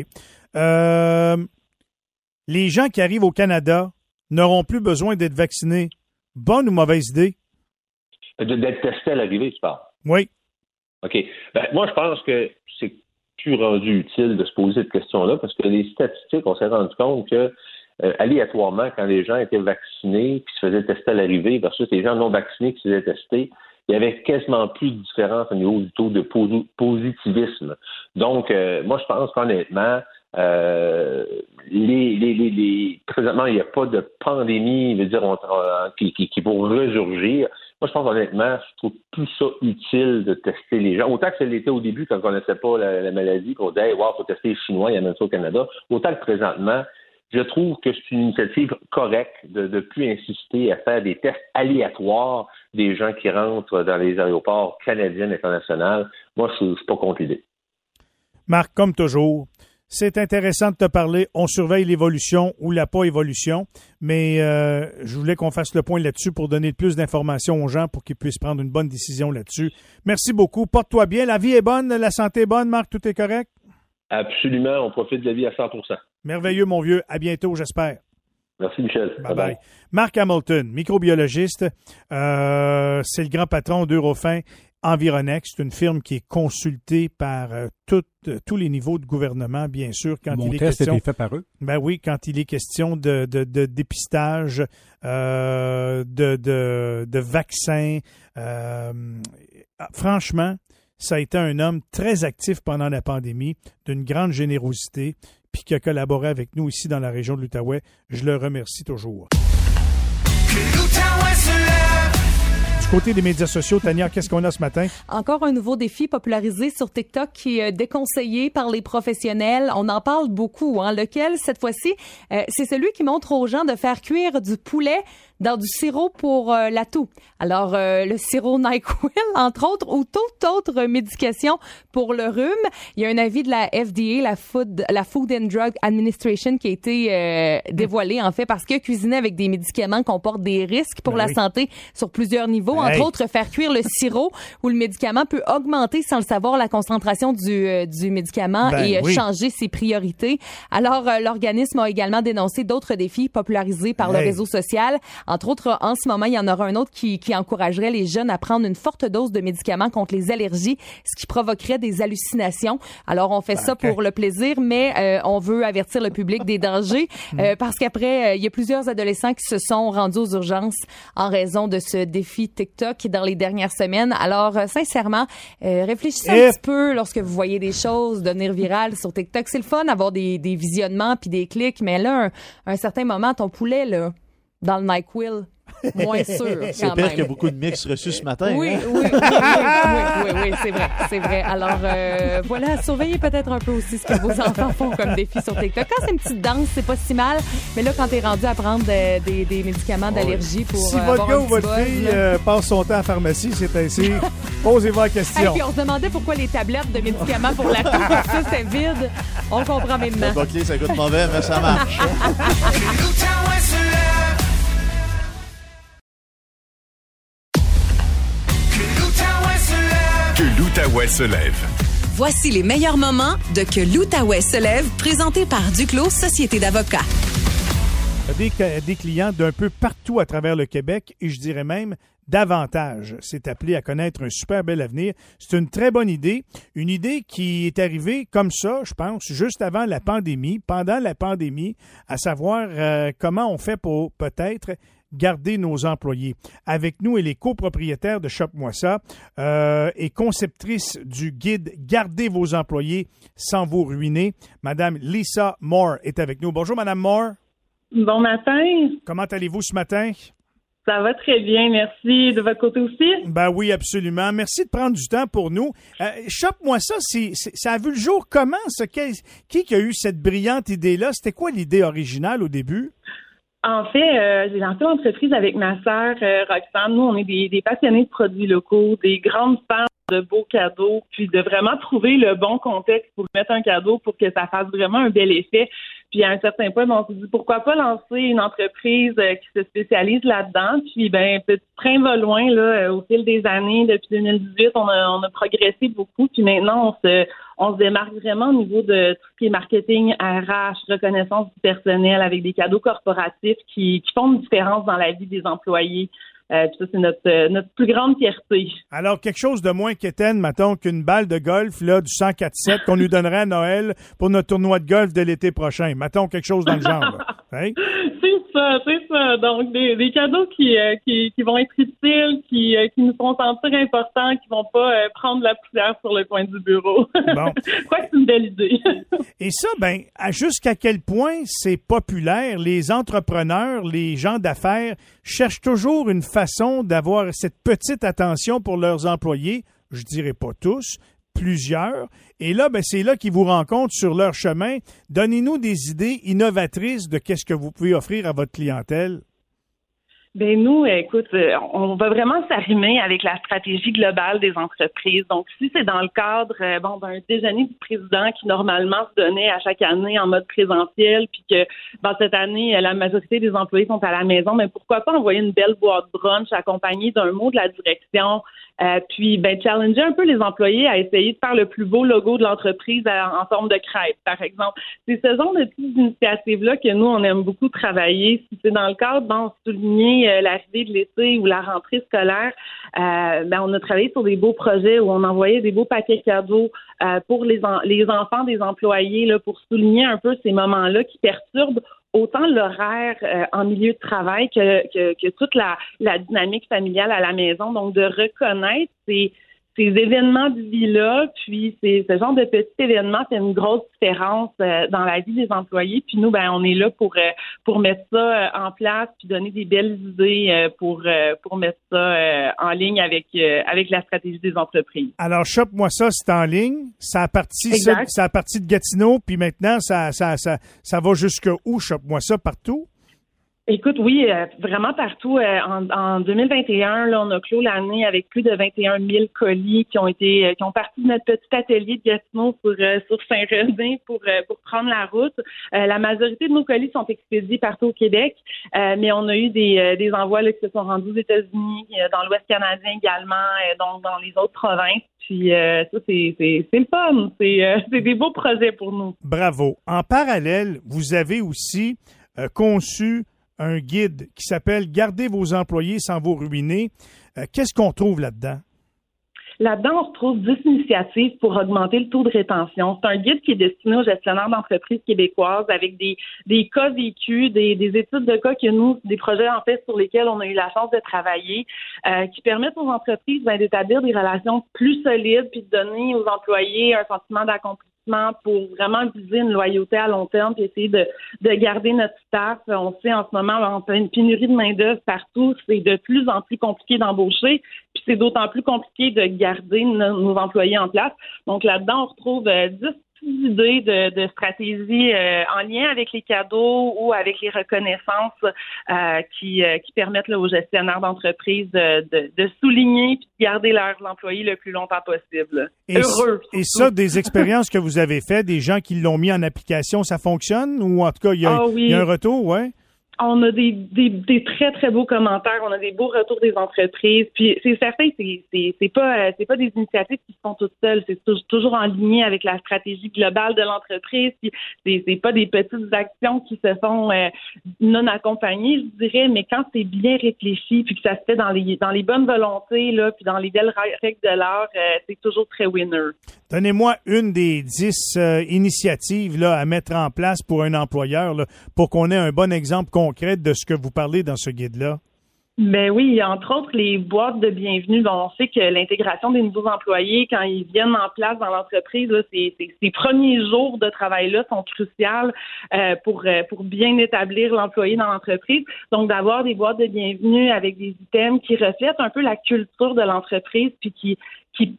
Euh, les gens qui arrivent au Canada n'auront plus besoin d'être vaccinés. Bonne ou mauvaise idée? D'être testé à l'arrivée, tu parles? Oui. OK. Ben, moi, je pense que c'est plus rendu utile de se poser cette question-là parce que les statistiques, on s'est rendu compte que euh, aléatoirement, quand les gens étaient vaccinés puis se faisaient tester à l'arrivée versus les gens non vaccinés qui se faisaient tester, il y avait quasiment plus de différence au niveau du taux de positivisme. Donc, euh, moi, je pense qu'honnêtement, euh, les, les, les, présentement, il n'y a pas de pandémie, veut dire, qui, qui, qui vont résurgir. Moi, je pense honnêtement, je trouve plus ça utile de tester les gens. Autant que ça l'était au début quand on ne connaissait pas la, maladie, qu'on disait, hey, faut tester les Chinois, il y en a ça au Canada. Autant que présentement, je trouve que c'est une initiative correcte de ne plus insister à faire des tests aléatoires des gens qui rentrent dans les aéroports canadiens internationaux. Moi, je ne suis pas contre l'idée. Marc, comme toujours, c'est intéressant de te parler. On surveille l'évolution ou la pas évolution, mais euh, je voulais qu'on fasse le point là-dessus pour donner plus d'informations aux gens pour qu'ils puissent prendre une bonne décision là-dessus. Merci beaucoup. Porte-toi bien. La vie est bonne, la santé est bonne, Marc. Tout est correct? Absolument. On profite de la vie à 100% Merveilleux, mon vieux. À bientôt, j'espère. Merci, Michel. Bye bye. Mark Hamilton, microbiologiste, euh, c'est le grand patron d'Eurofin Environex. C'est une firme qui est consultée par euh, euh, tous les niveaux de gouvernement, bien sûr, quand Mon il est test question. été fait par eux. Ben oui, quand il est question de, de, de dépistage, euh, de, de, de vaccins. euh, ah, franchement, ça a été un homme très actif pendant la pandémie, d'une grande générosité, puis qui a collaboré avec nous ici dans la région de l'Outaouais. Je le remercie toujours. Côté des médias sociaux, Tania, qu'est-ce qu'on a ce matin? Encore un nouveau défi popularisé sur TikTok qui est déconseillé par les professionnels. On en parle beaucoup. Hein. Lequel, cette fois-ci, euh, c'est celui qui montre aux gens de faire cuire du poulet dans du sirop pour euh, la toux. Alors, euh, le sirop NyQuil, *laughs* entre autres, ou toute autre médication pour le rhume. Il y a un avis de la FDA, la Food, la Food and Drug Administration, qui a été euh, dévoilé, en fait, parce que cuisiner avec des médicaments comporte des risques pour Ben la oui. santé sur plusieurs niveaux. Hey. Entre autres, faire cuire le sirop où le médicament peut augmenter sans le savoir la concentration du, euh, du médicament Ben et euh, oui. changer ses priorités. Alors, euh, l'organisme a également dénoncé d'autres défis popularisés par le réseau social. Entre autres, en ce moment, il y en aura un autre qui, qui encouragerait les jeunes à prendre une forte dose de médicaments contre les allergies, ce qui provoquerait des hallucinations. Alors, on fait ça OK. pour le plaisir, mais euh, on veut avertir le public des dangers euh, parce qu'après, euh, il y a plusieurs adolescents qui se sont rendus aux urgences en raison de ce défi TikTok dans les dernières semaines. Alors, euh, sincèrement, euh, réfléchissez Et- un petit peu lorsque vous voyez des choses devenir virales sur TikTok. C'est le fun d'avoir des, des visionnements puis des clics, mais là, un, un certain moment, ton poulet, là, dans le NyQuil, moins *laughs* sûr. C'est pire même. que beaucoup de mix reçus ce matin. Oui, hein? oui, oui, oui, oui, oui, oui, c'est vrai, c'est vrai. Alors euh, voilà, surveillez peut-être un peu aussi ce que vos enfants font comme défi sur TikTok. Quand c'est une petite danse, c'est pas si mal, mais là quand t'es rendu à prendre euh, des, des médicaments d'allergie pour si euh, votre gars ou votre buzz, fille euh, passe son temps à la pharmacie, c'est ainsi. *laughs* Posez-vous la Hey, question. puis on se demandait pourquoi les tablettes de médicaments pour la toux, ça c'était vide. On comprend maintenant. Le bouclier, ça goûte mauvais, mais ça marche. *laughs* l'Outaouais se lève. Voici les meilleurs moments de Que l'Outaouais se lève, présenté par Duclos Société d'avocats. Des, des clients d'un peu partout à travers le Québec et je dirais même davantage. C'est appelé à connaître un super bel avenir. C'est une très bonne idée. Une idée qui est arrivée comme ça, je pense, juste avant la pandémie, pendant la pandémie, à savoir euh, comment on fait pour peut-être garder nos employés. Avec nous, elle est copropriétaire de Shop Moi Ça euh, et conceptrice du guide Gardez vos employés sans vous ruiner. Madame Lisa Moore est avec nous. Bonjour, Madame Moore. Bon matin. Comment allez-vous ce matin? Ça va très bien, merci. De votre côté aussi? Ben oui, absolument. Merci de prendre du temps pour nous. Euh, Chope-moi ça, ça a vu le jour comment? Qui qui a eu cette brillante idée-là? C'était quoi l'idée originale au début? En fait, euh, j'ai lancé l'entreprise avec ma sœur euh, Roxane. Nous, on est des, des passionnés de produits locaux, des grandes fans de beaux cadeaux, puis de vraiment trouver le bon contexte pour mettre un cadeau pour que ça fasse vraiment un bel effet. Puis à un certain point, ben, on s'est dit pourquoi pas lancer une entreprise euh, qui se spécialise là-dedans. Puis ben petit train va loin là. euh, Au fil des années, depuis 2018, on a, on a progressé beaucoup. Puis maintenant, on se on se démarque vraiment au niveau de tout ce qui est marketing, RH, reconnaissance du personnel avec des cadeaux corporatifs qui, qui font une différence dans la vie des employés. Euh, puis ça, c'est notre, euh, notre plus grande fierté. Alors, quelque chose de moins quétaine, mettons, qu'une balle de golf là, du 104-7 qu'on nous donnerait à Noël pour notre tournoi de golf de l'été prochain. Mettons quelque chose dans le genre. Hein? C'est ça, c'est ça. Donc, des, des cadeaux qui, euh, qui, qui vont être utiles, qui, qui nous font sentir importants, qui vont pas prendre la poussière sur le coin du bureau. Bon. *laughs* Je crois que c'est une belle idée. *laughs* Et ça, ben, à jusqu'à quel point c'est populaire, les entrepreneurs, les gens d'affaires cherchent toujours une façon d'avoir cette petite attention pour leurs employés? Je dirais pas tous, plusieurs. Et là, ben, c'est là qu'ils vous rencontrent sur leur chemin. Donnez-nous des idées innovatrices de qu'est-ce que vous pouvez offrir à votre clientèle. Ben nous, écoute, euh, on va vraiment s'arrimer avec la stratégie globale des entreprises. Donc, si c'est dans le cadre euh, bon d'un déjeuner du président qui normalement se donnait à chaque année en mode présentiel, puis que dans cette année, la majorité des employés sont à la maison, mais pourquoi pas envoyer une belle boîte brunch accompagnée d'un mot de la direction, Euh, puis, ben, challenger un peu les employés à essayer de faire le plus beau logo de l'entreprise en forme de crêpe, par exemple. C'est ce genre de petites initiatives-là que nous, on aime beaucoup travailler. Si c'est dans le cadre, bon, souligner euh, l'arrivée de l'été ou la rentrée scolaire, euh, ben, on a travaillé sur des beaux projets où on envoyait des beaux paquets cadeaux euh, pour les, les enfants des employés, là, pour souligner un peu ces moments-là qui perturbent autant l'horaire euh, en milieu de travail que, que, que toute la, la, dynamique familiale à la maison. Donc, de reconnaître ces, ces événements de vie-là, puis c'est ce genre de petits événements fait une grosse différence euh, dans la vie des employés. Puis nous, ben, on est là pour euh, pour mettre ça euh, en place, puis donner des belles idées pour pour mettre ça en ligne avec avec la stratégie des entreprises. Alors, chope-moi ça, c'est en ligne. Ça a parti ça, ça a parti de Gatineau, puis maintenant ça ça ça ça va jusque où? Chope-moi ça partout. Écoute, oui, euh, vraiment partout. Euh, en, en, 2021, là, on a clos l'année avec plus de 21 000 colis qui ont été, euh, qui ont parti de notre petit atelier de Gatineau sur, sur Saint-Rémy pour, pour prendre la route. la majorité de nos colis sont expédiés partout au Québec, mais on a eu des, des envois là, qui se sont rendus aux États-Unis, dans l'Ouest canadien également, donc dans les autres provinces. Puis ça, c'est, le fun. C'est, *laughs* c'est des beaux projets pour nous. Bravo. En parallèle, vous avez aussi conçu un guide qui s'appelle Gardez vos employés sans vous ruiner. Euh, qu'est-ce qu'on trouve là-dedans? Là-dedans, on retrouve 10 initiatives pour augmenter le taux de rétention. C'est un guide qui est destiné aux gestionnaires d'entreprises québécoises avec des, des cas vécus, des, des, études de cas que nous, des projets en fait sur lesquels on a eu la chance de travailler, euh, qui permettent aux entreprises ben, d'établir des relations plus solides puis de donner aux employés un sentiment d'accomplissement pour vraiment viser une loyauté à long terme et essayer de, de garder notre staff. On sait en ce moment, on fait une pénurie de main-d'œuvre partout. C'est de plus en plus compliqué d'embaucher, puis c'est d'autant plus compliqué de garder nos, employés en place. Donc là-dedans, on retrouve 10 euh, idées de, de stratégie euh, en lien avec les cadeaux ou avec les reconnaissances euh, qui, euh, qui permettent aux gestionnaires d'entreprise de, de, souligner et de garder leurs employés le plus longtemps possible. Et Heureux. Et ça, des expériences que vous avez faites, des gens qui l'ont mis en application, ça fonctionne? Ou en tout cas, il y a, ah il y a un retour, ouais? On a des, très très beaux commentaires, on a des beaux retours des entreprises. Puis c'est certain, c'est c'est pas c'est pas des initiatives qui se font toutes seules, c'est toujours en ligne avec la stratégie globale de l'entreprise. Puis c'est c'est pas des petites actions qui se font euh, non accompagnées, je dirais, mais quand c'est bien réfléchi puis que ça se fait dans les dans les bonnes volontés là, puis dans les belles règles de l'art, euh, c'est toujours très winner. Donnez-moi une des dix euh, initiatives là à mettre en place pour un employeur là, pour qu'on ait un bon exemple de ce que vous parlez dans ce guide-là? Ben oui, entre autres les boîtes de bienvenue. on sait que l'intégration des nouveaux employés, quand ils viennent en place dans l'entreprise, ces, premiers jours de travail-là sont cruciaux euh, pour, euh, pour bien établir l'employé dans l'entreprise. Donc, d'avoir des boîtes de bienvenue avec des items qui reflètent un peu la culture de l'entreprise, puis qui, qui,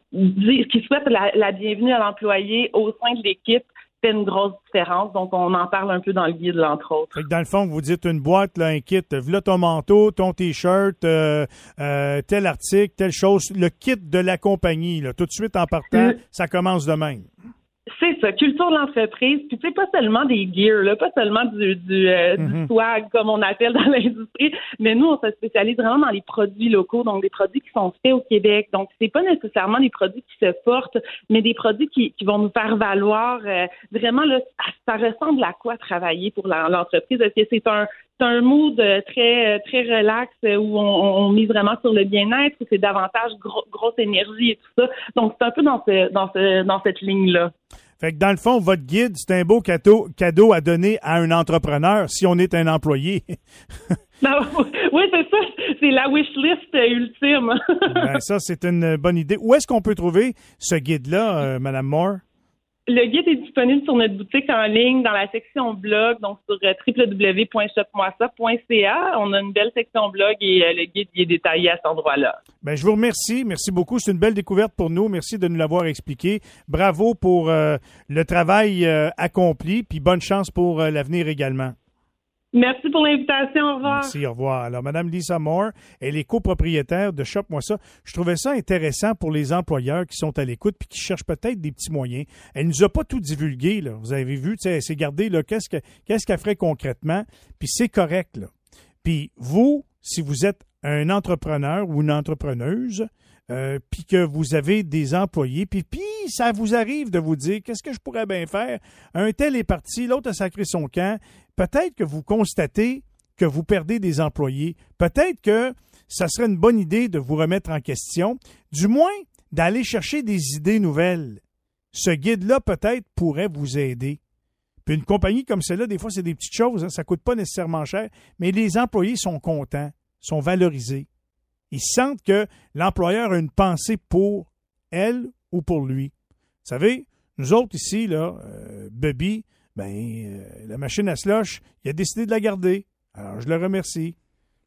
la, la bienvenue à l'employé au sein de l'équipe fait une grosse différence. Donc, on en parle un peu dans le guide, entre autres. dans le fond, vous dites une boîte, là, un kit, voilà ton manteau, ton T-shirt, euh, euh, tel article, telle chose, le kit de la compagnie, là, tout de suite en partant, mm. ça commence de même. C'est ça, culture de l'entreprise. Puis tu sais, pas seulement des gears, là, pas seulement du, du, euh, mm-hmm. swag comme on appelle dans *laughs* l'industrie, mais nous, on se spécialise vraiment dans les produits locaux, donc des produits qui sont faits au Québec. Donc, c'est pas nécessairement des produits qui se portent, mais des produits qui, qui vont nous faire valoir euh, vraiment là, ça ressemble à quoi travailler pour l'entreprise? Est-ce que c'est un c'est un mood très très relax où on, on mise vraiment sur le bien-être, c'est davantage grosse énergie et tout ça. Donc c'est un peu dans ce, dans ce, dans cette ligne là. Fait que dans le fond, votre guide, c'est un beau cadeau, cadeau à donner à un entrepreneur si on est un employé. *laughs* Ben *laughs* oui, c'est ça. C'est la wish list ultime. *laughs* ben, ça, c'est une bonne idée. Où est-ce qu'on peut trouver ce guide-là, Mme euh, Madame Moore? Le guide est disponible sur notre boutique en ligne dans la section blog, donc sur euh, www.shopmoisa.ca. On a une belle section blog et euh, le guide est détaillé à cet endroit-là. Ben, je vous remercie. Merci beaucoup. C'est une belle découverte pour nous. Merci de nous l'avoir expliqué. Bravo pour euh, le travail accompli, puis bonne chance pour l'avenir également. Merci pour l'invitation. Au revoir. Merci, au revoir. Alors, Madame Lisa Moore, elle est copropriétaire de Shop Moi Ça. Je trouvais ça intéressant pour les employeurs qui sont à l'écoute puis qui cherchent peut-être des petits moyens. Elle nous a pas tout divulgué, là. Vous avez vu, elle s'est gardée, là, qu'est-ce qu'elle ferait concrètement? Puis c'est correct, là. Puis vous, si vous êtes un entrepreneur ou une entrepreneuse, euh, puis que vous avez des employés, puis, ça vous arrive de vous dire qu'est-ce que je pourrais bien faire? Un tel est parti, l'autre a sacré son camp. Peut-être que vous constatez que vous perdez des employés. Peut-être que ça serait une bonne idée de vous remettre en question, du moins d'aller chercher des idées nouvelles. Ce guide-là, peut-être, pourrait vous aider. Puis une compagnie comme celle-là, des fois, c'est des petites choses, hein, ça ne coûte pas nécessairement cher, mais les employés sont contents, sont valorisés. Ils sentent que l'employeur a une pensée pour elle ou pour lui. Vous savez, nous autres ici, là, euh, Bobby, ben, euh, la machine à slush, il a décidé de la garder. Alors, je le remercie.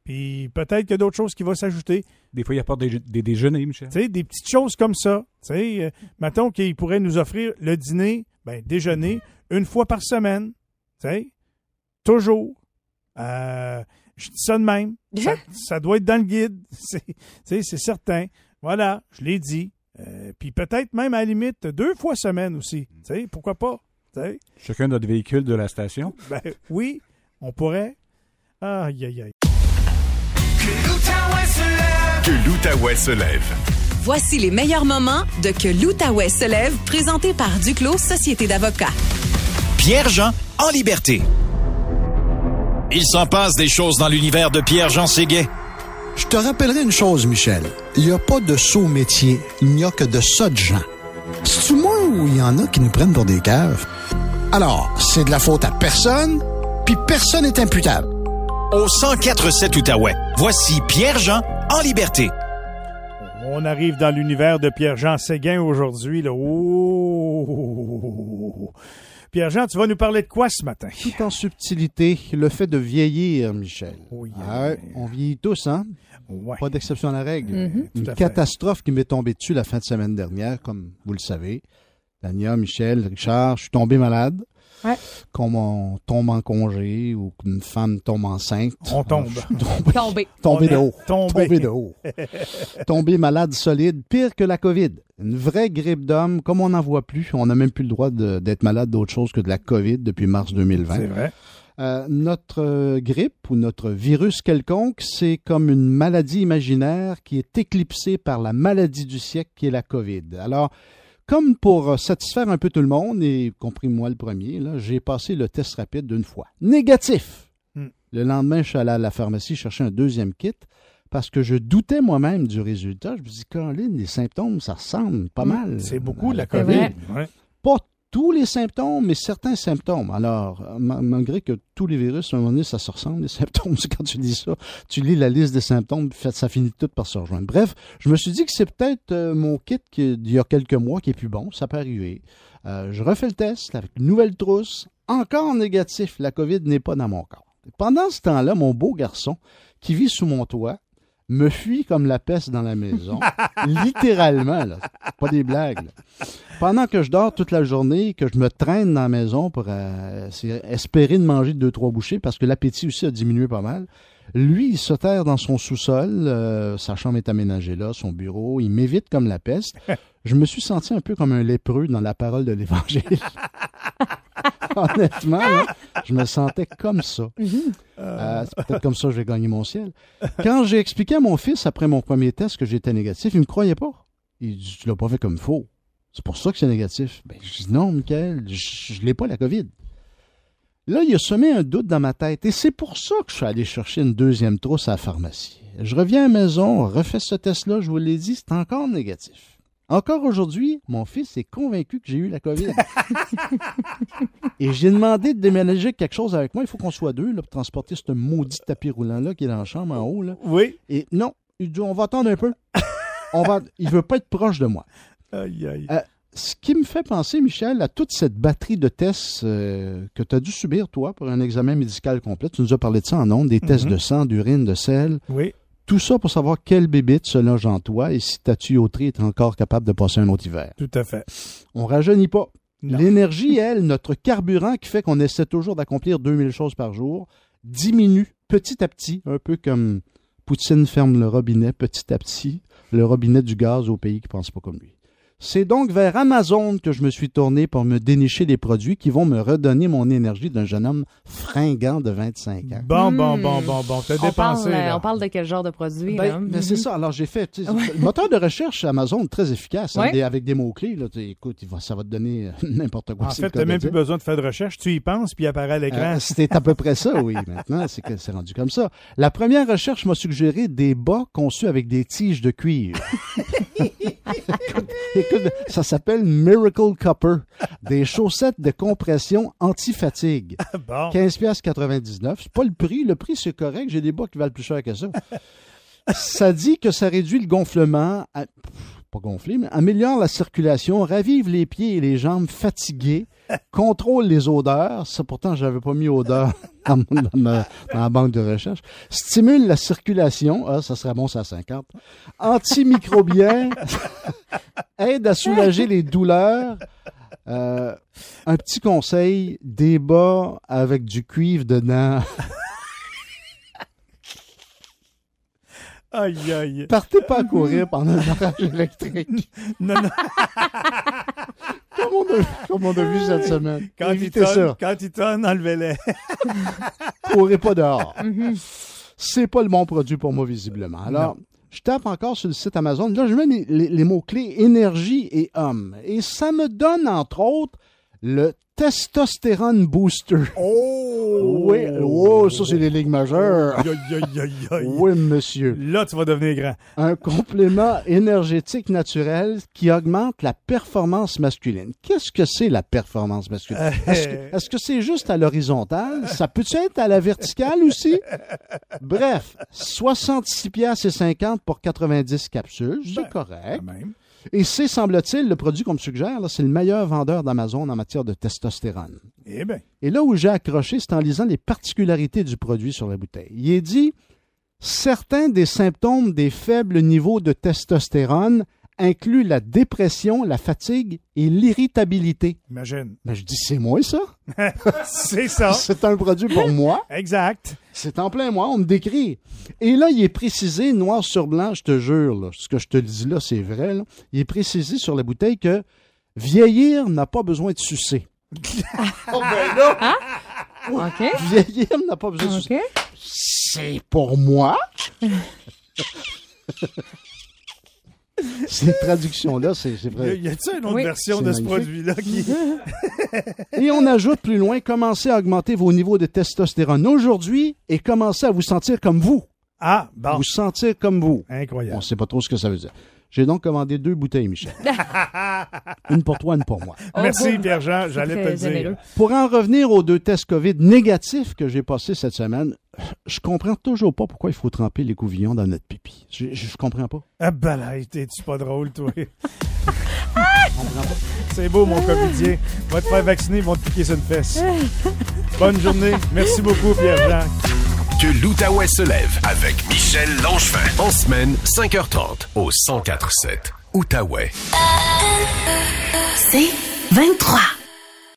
Puis peut-être qu'il y a d'autres choses qui vont s'ajouter. Des fois, il apporte des, des déjeuners, Michel. Tu sais, des petites choses comme ça. Tu sais, euh, mettons qu'il pourrait nous offrir le dîner, ben, déjeuner, une fois par semaine. Tu sais, toujours. Euh, je dis ça de même. *laughs* Ça, ça doit être dans le guide. *laughs* C'est tu sais, c'est certain. Voilà, je l'ai dit. Euh, puis peut-être même à la limite deux fois semaine aussi. Tu sais, pourquoi pas? Chacun notre véhicule de la station. ben, oui, on pourrait. Aïe, aïe, aïe. Que l'Outaouais se lève. Voici les meilleurs moments de Que l'Outaouais se lève, présenté par Duclos Société d'avocats. Pierre-Jean en liberté. Il s'en passe des choses dans l'univers de Pierre-Jean Séguet. Je te rappellerai une chose, Michel. Il n'y a pas de saut métier. Il n'y a que de ça de gens. C'est-tu moi ou il y en a qui nous prennent pour des caves? Alors, c'est de la faute à personne, puis personne n'est imputable. Au 1047 Outaouais, voici Pierre-Jean en liberté. On arrive dans l'univers de Pierre-Jean Séguin aujourd'hui. là. Oh! Pierre-Jean, tu vas nous parler de quoi ce matin? Tout en subtilité, le fait de vieillir, Michel. Oui, Ah ouais, on vieillit tous, hein? Ouais. Pas d'exception à la règle. Mhm. Une catastrophe qui m'est tombée dessus la fin de semaine dernière, comme vous le savez. Tania, Michel, Richard, je suis tombé malade. Ouais. Comme on tombe en congé ou qu'une femme tombe enceinte. On tombe. Je suis tombé, Tombé. de haut. tombé. Tombé de haut. *laughs* tombé malade solide, pire que la COVID. Une vraie grippe d'homme, comme on n'en voit plus. On n'a même plus le droit d'être malade d'autre chose que de la COVID depuis mars 2020. C'est vrai. Euh, notre euh, grippe ou notre virus quelconque, c'est comme une maladie imaginaire qui est éclipsée par la maladie du siècle qui est la COVID. Alors, comme pour euh, satisfaire un peu tout le monde, et compris moi le premier, j'ai passé le test rapide d'une fois. Négatif! Hmm. Le lendemain, je suis allé à la pharmacie chercher un deuxième kit parce que je doutais moi-même du résultat. Je me dis, Caroline, les symptômes, ça ressemble pas mal. Hmm. C'est beaucoup à la C'est COVID. vrai. Ouais. Pas tous les symptômes, mais certains symptômes. Alors, ma- malgré que tous les virus, à un moment donné, ça se ressemble, les *laughs* symptômes, quand tu dis ça, tu lis la liste des symptômes, ça finit tout par se rejoindre. Bref, je me suis dit que c'est peut-être euh, mon kit d'il y a quelques mois qui est plus bon, ça peut arriver. Euh, je refais le test avec une nouvelle trousse, encore négatif, la COVID n'est pas dans mon corps. Pendant ce temps-là, mon beau garçon, qui vit sous mon toit, me fuit comme la peste dans la maison. *laughs* Littéralement, là. Pas des blagues. là. Pendant que je dors toute la journée, que je me traîne dans la maison pour euh, espérer de manger deux, trois bouchées, parce que l'appétit aussi a diminué pas mal, lui, il se terre dans son sous-sol, euh, sa chambre est aménagée là, son bureau, il m'évite comme la peste. *laughs* Je me suis senti un peu comme un lépreux dans la parole de l'Évangile. *laughs* Honnêtement, là, je me sentais comme ça. Euh, c'est peut-être comme ça que je vais gagner mon ciel. Quand j'ai expliqué à mon fils après mon premier test que j'étais négatif, il ne me croyait pas. Il dit Tu l'as pas fait comme il faut. C'est pour ça que c'est négatif. Ben, je dis Non, Michael, je ne l'ai pas la COVID. Là, il a semé un doute dans ma tête et c'est pour ça que je suis allé chercher une deuxième trousse à la pharmacie. Je reviens à la maison, refais ce test-là, je vous l'ai dit, c'est encore négatif. Encore aujourd'hui, mon fils est convaincu que j'ai eu la COVID. *laughs* Et j'ai demandé de déménager quelque chose avec moi. Il faut qu'on soit deux là, pour transporter ce maudit tapis roulant-là qui est dans la chambre en haut. Là. Oui. Et non, il dit on va attendre un peu. On va... Il veut pas être proche de moi. Aïe, aïe. Euh, ce qui me fait penser, Michel, à toute cette batterie de tests euh, que tu as dû subir, toi, pour un examen médical complet. Tu nous as parlé de ça en ondes, des tests Mhm. de sang, d'urine, de sel. Oui. Tout ça pour savoir quelle bébite se loge en toi et si ta tuyauterie est encore capable de passer un autre hiver. Tout à fait. On rajeunit pas. L'énergie, elle, notre carburant qui fait qu'on essaie toujours d'accomplir 2000 choses par jour, diminue petit à petit, un peu comme Poutine ferme le robinet petit à petit, le robinet du gaz au pays qui ne pense pas comme lui. C'est donc vers Amazon que je me suis tourné pour me dénicher des produits qui vont me redonner mon énergie d'un jeune homme fringant de 25 ans. Bon, bon, bon, bon, bon. T'as On dépensé. parle, euh, là. on parle de quel genre de produit? Ben, ben, c'est ça. Alors, j'ai fait. tu sais, Le moteur de recherche Amazon, très efficace, hein, Ouais. des- avec des mots-clés. Écoute, ça va te donner euh, *laughs* n'importe quoi. En fait, t'as même plus besoin de faire de recherche. Tu y penses, puis il apparaît à l'écran. Euh, C'était à peu près ça, oui. *laughs* Maintenant, c'est que c'est rendu comme ça. La première recherche m'a suggéré des bas conçus avec des tiges de cuivre. *laughs* écoute, *laughs* écoute, ça s'appelle Miracle Copper. Des chaussettes de compression anti-fatigue. bon. 15 pièces 99. C'est pas le prix. Le prix, c'est correct. J'ai des bas qui valent plus cher que ça. ça dit que ça réduit le gonflement. à- pas gonfler, mais améliore la circulation, ravive les pieds et les jambes fatigués, *laughs* contrôle les odeurs. Ça, pourtant, j'avais pas mis odeur *laughs* dans, ma, dans la banque de recherche. Stimule la circulation. Ah, ça serait bon, ça à 50. Antimicrobien. *laughs* aide à soulager les douleurs. Euh, un petit conseil, des bas avec du cuivre dedans. Aïe, aïe. Partez pas à courir pendant un orage électrique. *laughs* Non, non. Comme on a, comme on a vu cette semaine. Quand il tonne, ça. quand il tonne, enlevez-les. *laughs* *laughs* Courez pas dehors. C'est pas le bon produit pour moi, visiblement. Alors, je tape encore sur le site Amazon. Là, je mets les, les- les mots-clés énergie et homme. Et ça me donne, entre autres, le testostérone booster. Oh! Oui, oh, ça, c'est les ligues majeures. Oui, monsieur. Là, tu vas devenir grand. Un complément énergétique naturel qui augmente la performance masculine. Qu'est-ce que c'est la performance masculine? Est-ce que est-ce que c'est juste à l'horizontale? Ça peut-tu être à la verticale aussi? Bref, 66 piastres et 50 pour 90 capsules, c'est correct. Quand même. Et c'est, semble-t-il, le produit qu'on me suggère, c'est le meilleur vendeur d'Amazon en matière de testostérone. Eh bien. Et là où j'ai accroché, c'est en lisant les particularités du produit sur la bouteille. Il est dit certains des symptômes des faibles niveaux de testostérone incluent la dépression, la fatigue et l'irritabilité. Imagine. Ben, je dis, c'est moi ça. *laughs* C'est ça. *laughs* C'est un produit pour moi. Exact. C'est en plein moi, on me décrit. Et là, il est précisé, noir sur blanc, je te jure, là, ce que je te dis là, c'est vrai. là. Il est précisé sur la bouteille que vieillir n'a pas besoin de sucer. *laughs* oh ben là! OK. Vieillir n'a pas besoin de sucer. OK. C'est pour moi. *laughs* Ces traductions-là, c'est c'est Y a- vrai. y a-tu une autre Oui. version de ce produit-là qui. *laughs* Et on ajoute plus loin, commencez à augmenter vos niveaux de testostérone aujourd'hui et commencez à vous sentir comme vous. Ah, bon. Vous sentir comme vous. On Incroyable. ne sait pas trop ce que ça veut dire. J'ai donc commandé deux bouteilles, Michel. *laughs* une pour toi, une pour moi. Merci, Oh, Pierre-Jean. J'allais te le dire. Pour en revenir aux deux tests COVID négatifs que j'ai passés cette semaine, je comprends toujours pas pourquoi il faut tremper les couvillons dans notre pipi. Je, je, je comprends pas. Ah, ben là, t'es-tu pas drôle, toi? *laughs* C'est beau, mon comédien. Va te faire vacciner, ils vont te piquer sur une fesse. Bonne journée. Merci beaucoup, Pierre-Jean. Que l'Outaouais se lève avec Michel Langevin. En semaine, 5h30 au 1047 Outaouais. C'est 23.